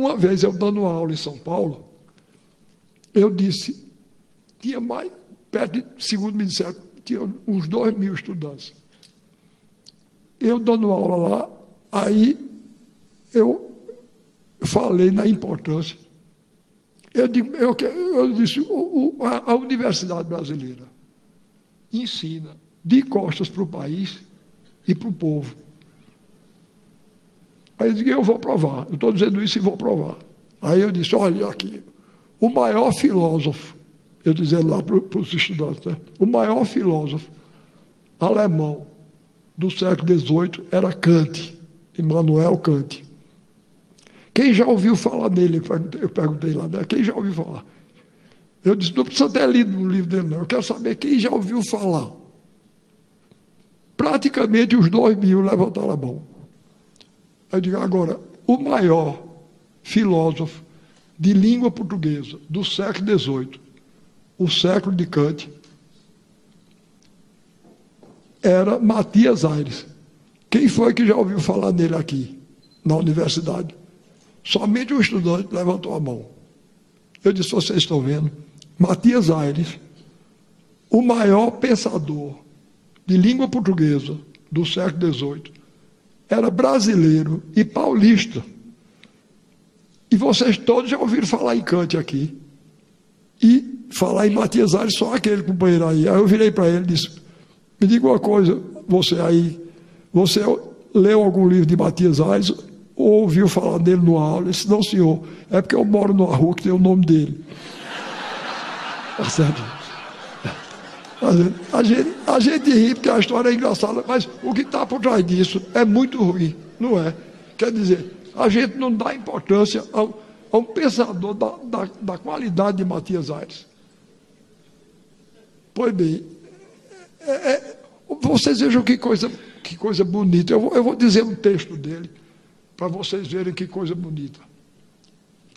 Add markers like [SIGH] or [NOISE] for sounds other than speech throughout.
Uma vez eu dando aula em São Paulo, eu disse, tinha mais, perto de, segundo me disseram, tinha uns dois mil estudantes. Eu dando aula lá, aí eu falei na importância. Eu, digo, eu, eu disse, o, o, a, a Universidade Brasileira ensina de costas para o país e para o povo. Aí eu disse, eu vou provar. Eu estou dizendo isso e vou provar. Aí eu disse, olha aqui, o maior filósofo, eu dizendo lá para, os estudantes, né? o maior filósofo alemão do século XVIII era Kant, Immanuel Kant. Quem já ouviu falar dele? Eu perguntei lá, né? quem já ouviu falar? Eu disse, não precisa ter lido o livro dele, não. Eu quero saber quem já ouviu falar. Praticamente os dois mil levantaram a mão. Eu digo, agora, o maior filósofo de língua portuguesa do século XVIII, o século de Kant, era Matias Aires. Quem foi que já ouviu falar nele aqui, na universidade? Somente um estudante levantou a mão. Eu disse: vocês estão vendo? Matias Aires, o maior pensador de língua portuguesa do século XVIII, era brasileiro e paulista. E vocês todos já ouviram falar em Kant aqui. E falar em Matias Aires, só aquele companheiro aí. Aí eu virei para ele e disse: Me diga uma coisa, você aí, você leu algum livro de Matias Aires ou ouviu falar dele no aula? Ele disse: Não, senhor, é porque eu moro numa rua que tem o nome dele. [LAUGHS] Tá certo? A gente, a, gente, a gente ri porque a história é engraçada, mas o que está por trás disso é muito ruim, não é? Quer dizer, a gente não dá importância ao, a um pensador da, da, da, qualidade de Matias Aires. Pois bem, é, é, vocês vejam que coisa, que coisa bonita. Eu vou, eu vou dizer um texto dele, para vocês verem que coisa bonita.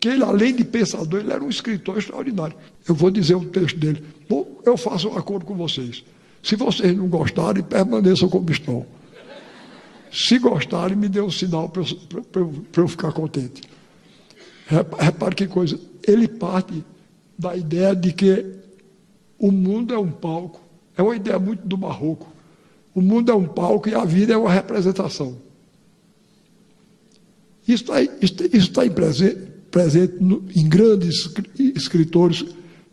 Que ele, além de pensador, ele era um escritor extraordinário. Eu vou dizer um texto dele. Bom, eu faço um acordo com vocês. Se vocês não gostarem, permaneçam como estão. Se gostarem, me dê um sinal para eu, eu, ficar contente. Repare que coisa. Ele parte da ideia de que o mundo é um palco. É uma ideia muito do barroco. O mundo é um palco e a vida é uma representação. Isso está, isso está presente, no, em grandes escritores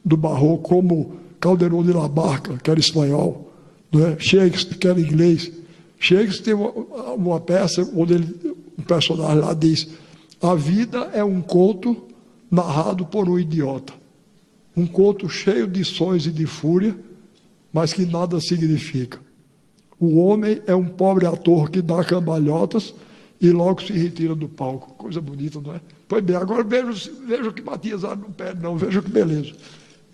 do barroco, como Calderón de la Barca, que era espanhol, é? Shakespeare, que era inglês. Shakespeare tem uma, uma peça onde ele, um personagem lá diz: A vida é um conto narrado por um idiota. Um conto cheio de sonhos e de fúria, mas que nada significa. O homem é um pobre ator que dá cambalhotas e logo se retira do palco. Coisa bonita, não é? Pois bem, agora veja, veja que Matias não pede, não, veja que beleza.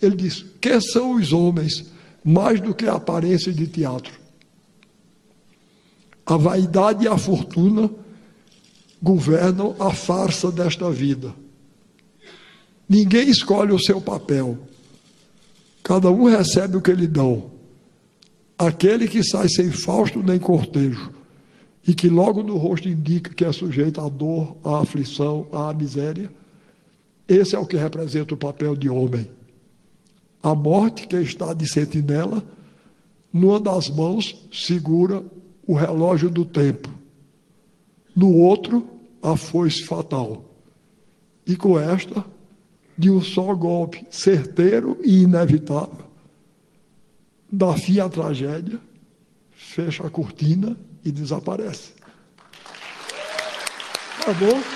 Ele diz: Que são os homens mais do que a aparência de teatro? A vaidade e a fortuna governam a farsa desta vida. Ninguém escolhe o seu papel. Cada um recebe o que lhe dão. Aquele que sai sem fausto nem cortejo, e que logo no rosto indica que é sujeito à dor, à aflição, à miséria, esse é o que representa o papel de homem. A morte, que está de sentinela, numa das mãos segura o relógio do tempo, no outro, a foice fatal. E com esta, de um só golpe certeiro e inevitável, dá fim à tragédia, fecha a cortina e desaparece. Tá bom?